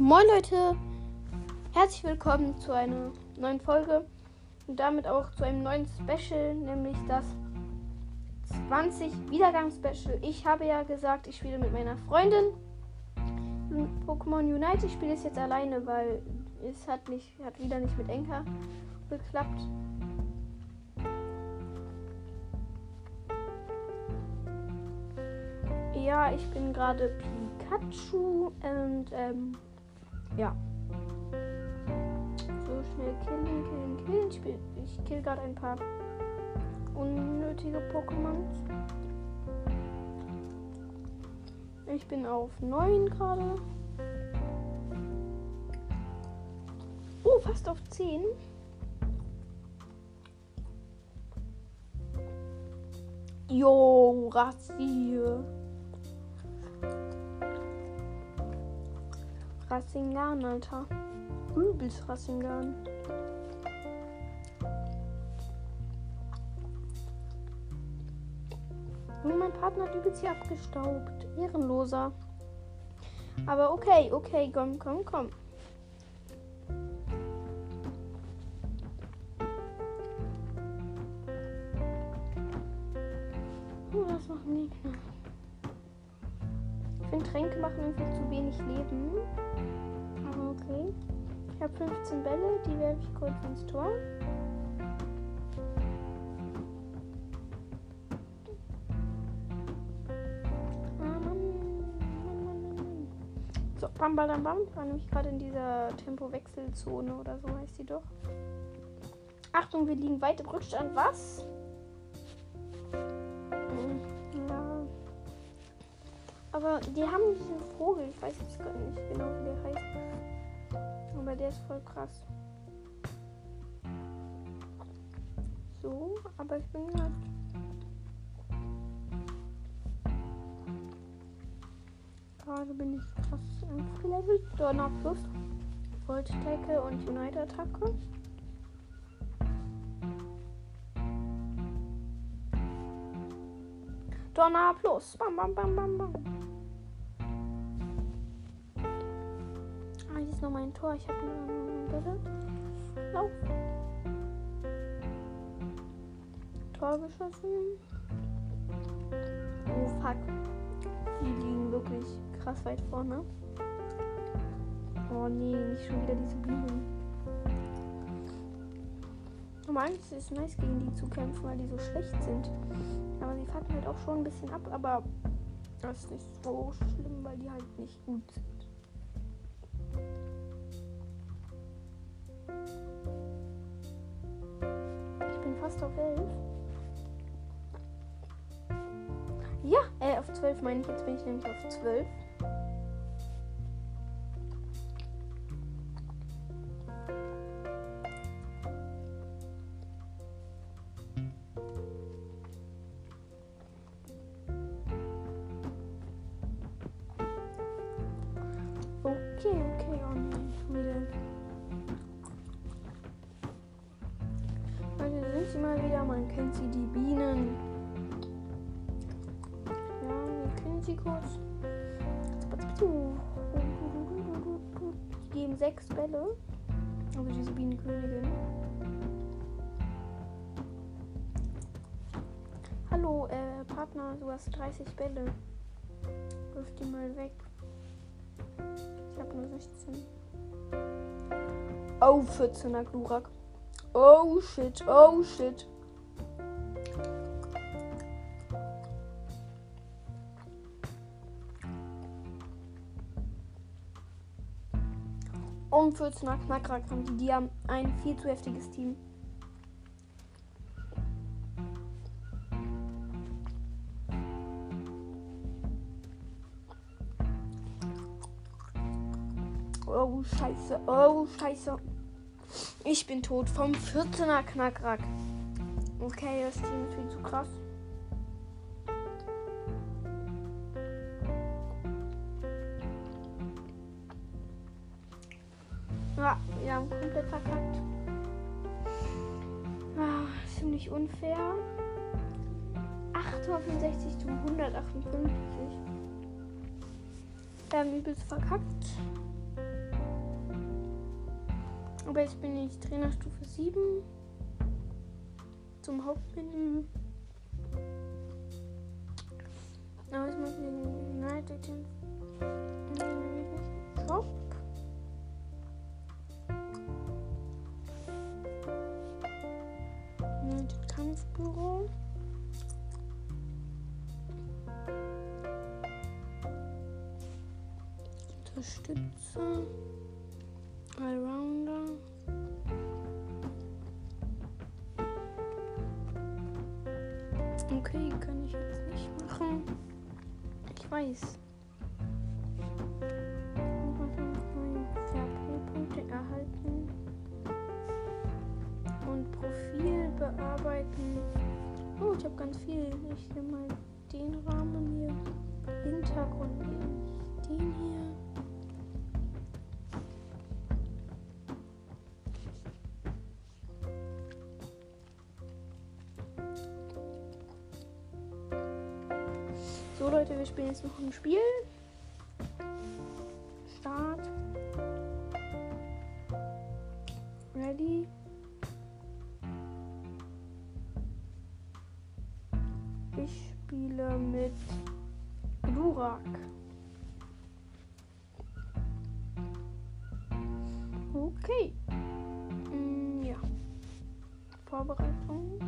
Moin Leute, herzlich willkommen zu einer neuen Folge und damit auch zu einem neuen Special, nämlich das 20 Wiedergangsspecial. Ich habe ja gesagt, ich spiele mit meiner Freundin Pokémon Unite. Ich spiele es jetzt alleine, weil es hat nicht, hat wieder nicht mit Enka geklappt. Ja, ich bin gerade Pikachu und ähm, ja. So schnell killen, killen, killen. Ich, bin, ich kill gerade ein paar unnötige Pokémon. Ich bin auf 9 gerade. Oh, fast auf 10. Jo, Rasier. Rassingan, Alter. Übelst Rassingan. Und mein Partner hat übelst hier abgestaubt. Ehrenloser. Aber okay, okay, komm, komm, komm. Oh, das machen Gegner. Ich finde, Tränke machen irgendwie zu wenig Leben. Okay. Ich habe 15 Bälle, die werfe ich kurz ins Tor. So, bam, bam, bam. Ich war nämlich gerade in dieser Tempowechselzone oder so heißt die doch. Achtung, wir liegen weit im Rückstand. Was? Hm, ja. Aber die haben diesen Vogel. Ich weiß jetzt gar nicht genau, wie der heißt. Aber der ist voll krass. So, aber ich bin halt Gerade bin ich krass aufgelevelt. Donner Plus, Voltstärke und Unite-Attacke. Donner Plus. Bam, bam, bam, bam, bam. Noch mein Tor. Ich habe nur. Lauf. Tor geschossen. Oh, fuck. Die liegen wirklich krass weit vorne. Oh nee, nicht schon wieder diese Bienen. Normalerweise ist es nice, gegen die zu kämpfen, weil die so schlecht sind. Aber sie fucken halt auch schon ein bisschen ab, aber das ist nicht so schlimm, weil die halt nicht gut sind. 12 meine ich. Jetzt bin ich nämlich auf 12. Okay, okay, schon wieder. Also sind sie mal wieder, man kennt sie, die Bienen. Kurz. Die geben sechs Bälle. Also diese Bienenkönigin. Hallo, äh, Partner, du hast 30 Bälle. Wirf die mal weg. Ich habe nur 16. Oh, 14er Glurak. Oh shit, oh shit. Um 14er Knackrack haben die, die haben ein viel zu heftiges Team. Oh, scheiße. Oh, scheiße. Ich bin tot vom 14er Knackrack. Okay, das Team ist viel zu krass. Wir komplett verkackt. Ah, ziemlich unfair. 865 zu 158. Wir haben übelst verkackt. Aber jetzt bin ich Trainerstufe 7. Zum Hauptmenü. Aber ich muss den United Shop. Kampfbüro. Unterstützer. Allrounder. Okay, kann ich jetzt nicht machen. Ich weiß. Bearbeiten. Oh, ich habe ganz viel. Ich nehme mal den Rahmen hier. Hintergrund den hier. So Leute, wir spielen jetzt noch ein Spiel. Vorbereitung.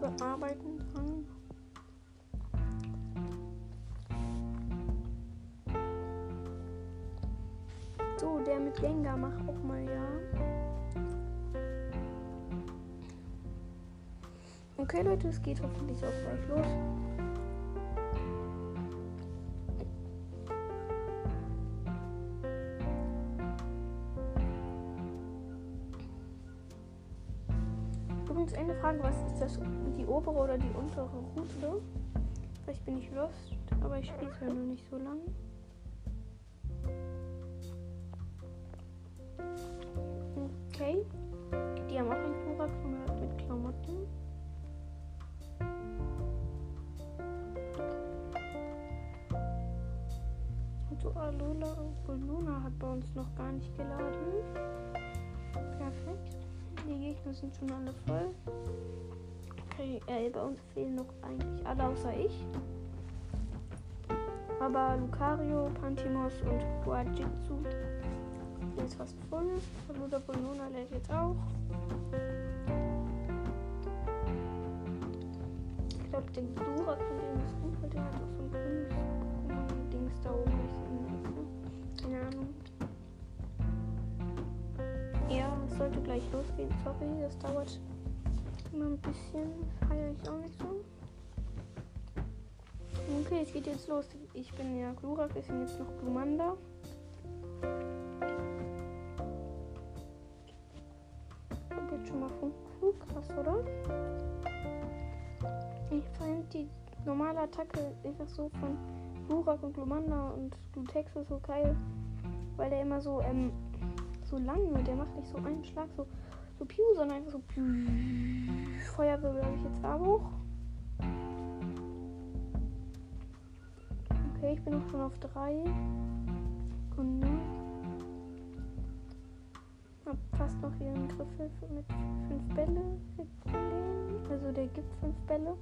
Bearbeiten dran. So, der mit Gengar macht auch mal ja. Okay, Leute, es geht hoffentlich auch gleich los. Übrigens eine Frage, was ist das? Die obere oder die untere Route? Vielleicht bin ich lost, aber ich spiele es ja noch nicht so lange. Okay. Die haben auch einen Plurak mit Klamotten. Und so Alola und Luna hat bei uns noch gar nicht geladen. Perfekt. Die Gegner sind schon alle voll. Okay, äh, bei uns fehlen noch eigentlich alle außer ich. Aber Lucario, Pantimos und Guajitsu sind fast voll. Luda Bonona lädt jetzt auch. Ich glaube, den Durak von dem ist gut, weil der hat auch so ein grünes Pokémon-Dings da oben. Keine Ahnung. Sollte gleich losgehen. Sorry, das dauert immer ein bisschen. Feiere ich auch nicht so. Okay, es geht jetzt los. Ich bin ja Glurak, wir sind jetzt noch Glumanda. Jetzt schon mal Funkflug, krass, oder? Ich fand die normale Attacke einfach so von Glurak und Glumanda und Glutexo so geil, weil der immer so, ähm, so lang wird. Der macht nicht so einen Schlag, so, so piu, sondern einfach so piu. Feuerwirbel habe ich jetzt auch. Okay, ich bin auch schon auf drei. Sekunde. Hab fast noch hier einen Griffel mit fünf Bälle. Also der gibt fünf Bälle.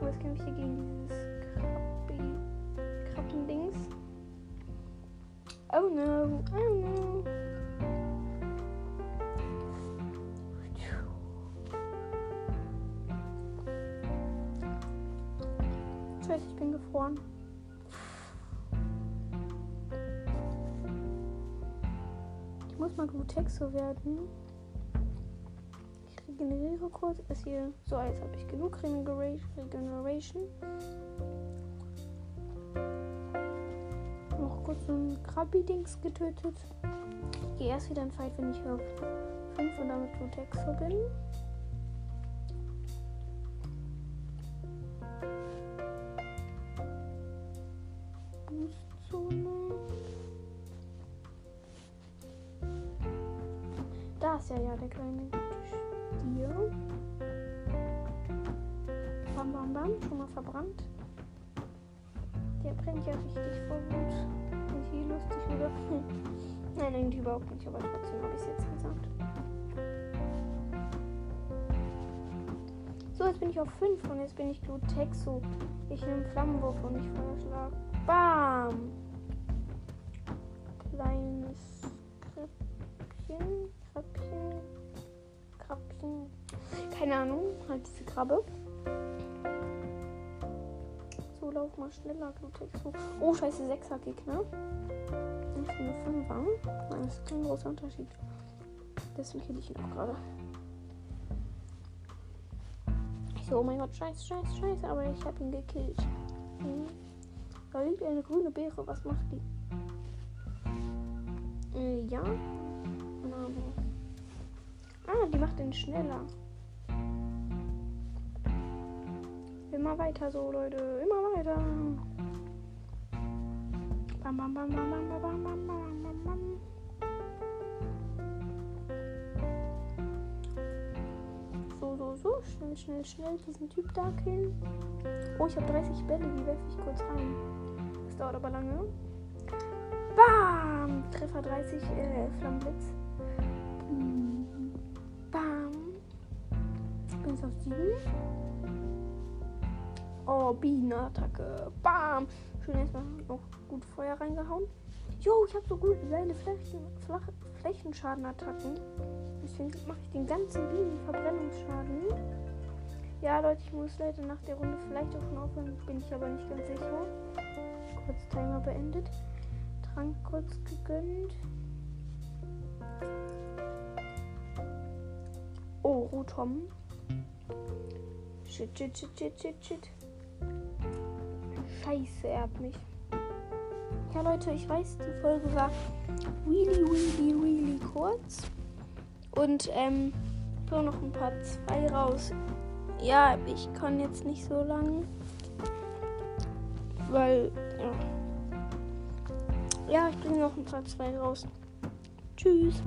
Aber jetzt kämpfe ich hier gegen dieses Krabbi, Krabbendings. Oh no, oh no. Scheiße, ich bin gefroren. Ich muss mal Glutexo werden. Ich regeneriere kurz. Ist hier so, als habe ich genug Regeneration. Noch kurz so ein Krabbi-Dings getötet. Ich gehe erst wieder in Fight, wenn ich auf 5 und damit Glutexo bin. Da ist ja ja der kleine Stier. Bam, bam, bam. Schon mal verbrannt. Der brennt ja richtig vor Wut. Ist hier lustig, oder? Nein, eigentlich überhaupt nicht, aber trotzdem habe ich es jetzt gesagt. So, jetzt bin ich auf 5 und jetzt bin ich Glutexo. Ich nehme Flammenwurf und ich Feuerschlag. Bam! Kleines Kröpfchen, Krabchen. Keine Ahnung, halt diese Krabbe. So, lauf mal schneller, Glutexo. Oh, scheiße, 6er Gegner. Ich bin eine 5er. Nein, das ist kein großer Unterschied. Deswegen kill ich ihn auch gerade. so, oh mein Gott, scheiße, scheiße, scheiße, aber ich habe ihn gekillt. Mhm. Da liegt eine grüne Beere, was macht die? Äh, ja die macht den schneller. Immer weiter so, Leute. Immer weiter. Bam, bam, bam, bam, bam, bam, bam, bam, bam, bam. So, so, so. Schnell, schnell, schnell. Diesen Typ da killen. Oh, ich habe 30 Bälle. Die werfe ich kurz rein. Das dauert aber lange. Bam! Treffer 30, äh, Flammenblitz. Hm. 1 auf 7. Oh, Bienenattacke. Bam. Schön erstmal noch gut Feuer reingehauen. Jo, ich habe so gut seine Flächen, Flach, Flächenschadenattacken. Deswegen mache ich den ganzen Bienen Verbrennungsschaden. Ja, Leute, ich muss leider nach der Runde vielleicht auch schon aufhören. Bin ich aber nicht ganz sicher. Kurz Timer beendet. Trank kurz gegönnt. Oh, Rotom. Shit, shit, shit, shit, shit, shit. Scheiße, er hat mich. Ja, Leute, ich weiß, die Folge war really, really, really kurz. Und ähm, ich noch ein paar zwei raus. Ja, ich kann jetzt nicht so lang. Weil, ja. Ja, ich bringe noch ein paar zwei raus. Tschüss.